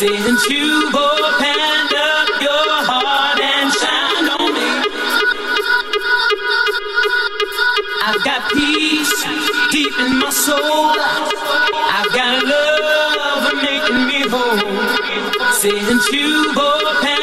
Since you've opened up your heart and shined on me, I've got peace deep in my soul. I've got love making me whole. Since you've opened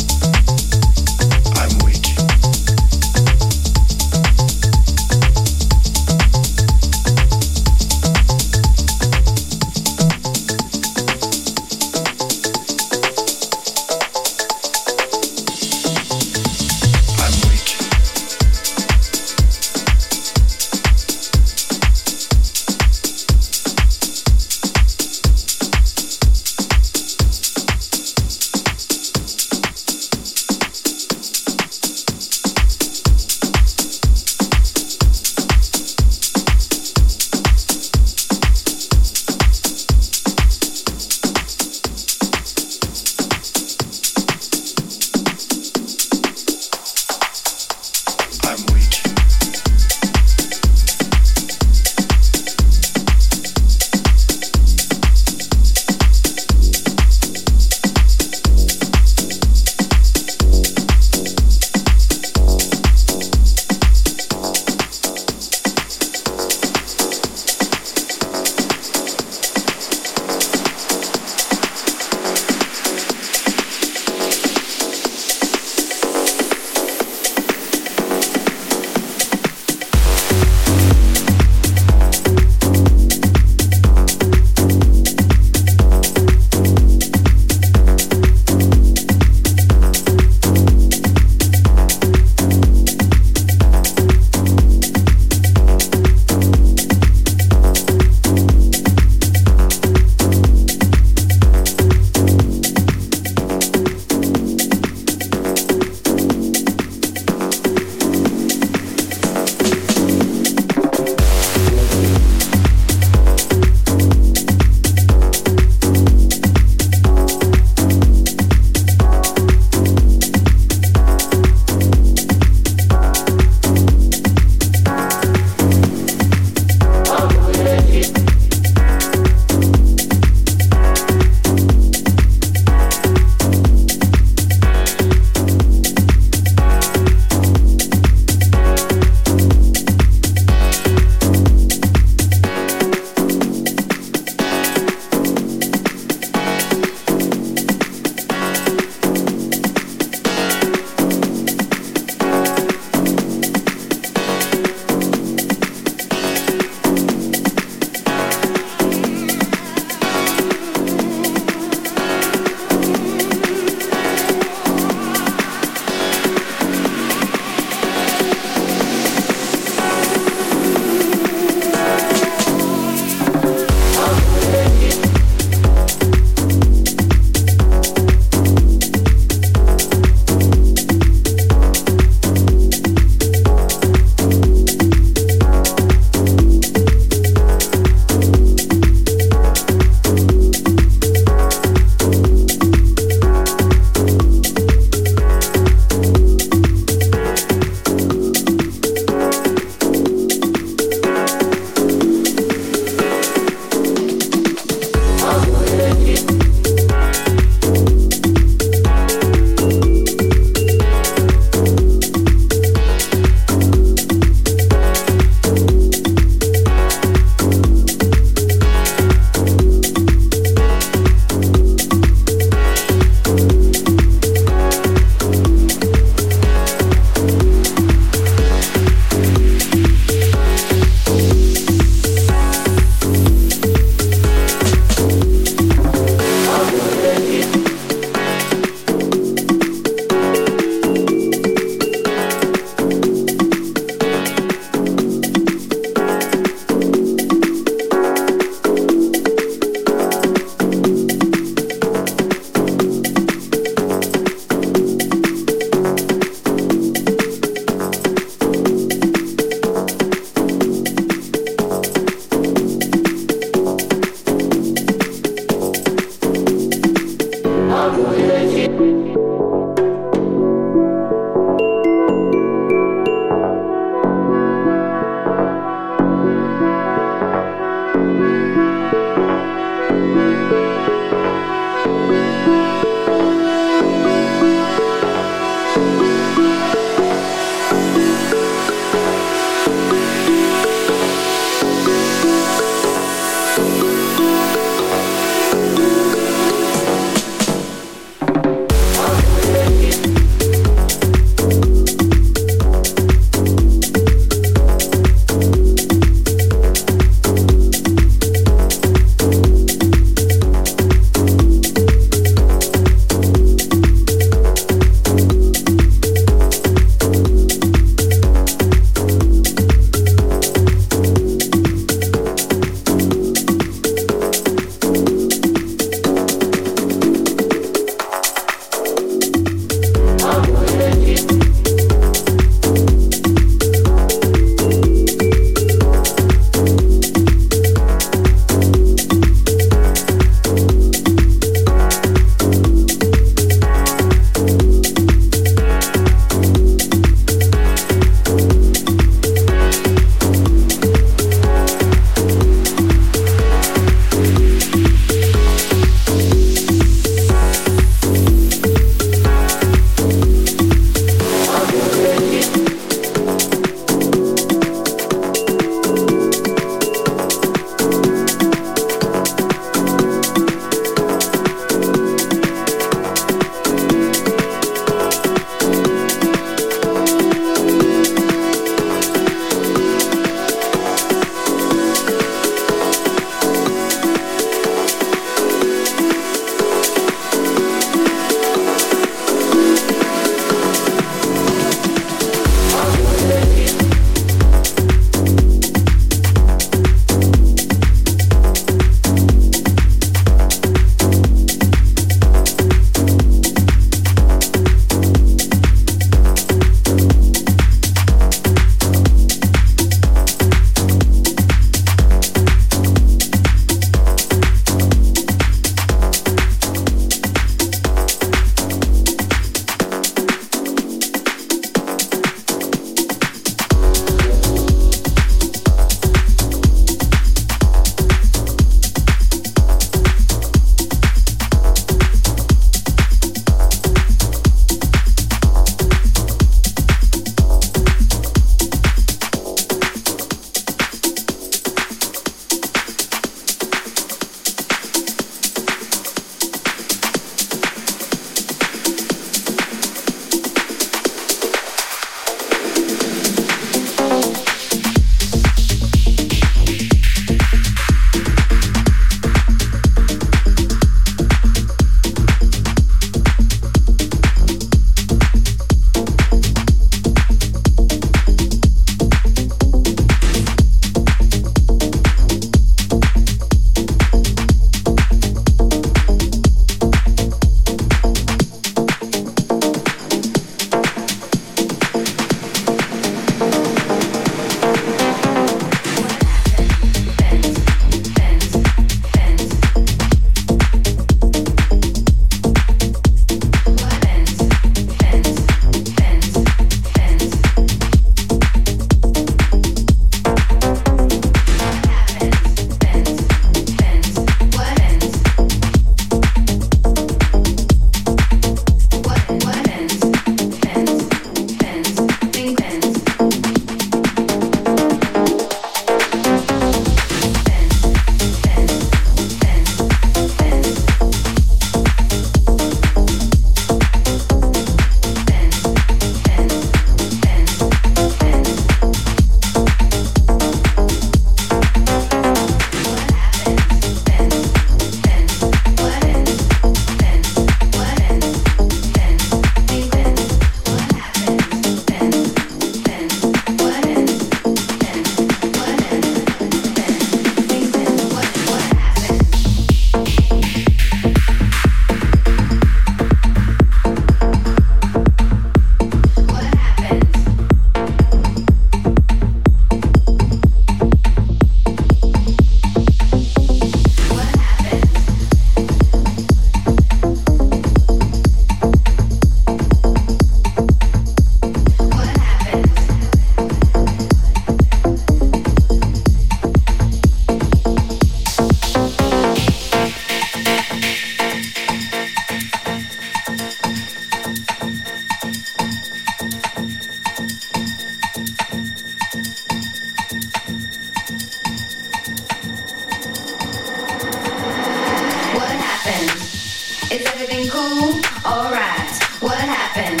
Is everything cool? Alright. What happened?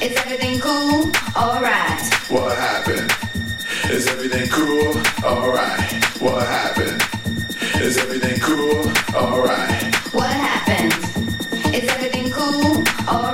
Is everything cool? Alright. What happened? Is everything cool? Alright. What happened? Is everything cool? Alright. What happened? Is everything cool? Alright.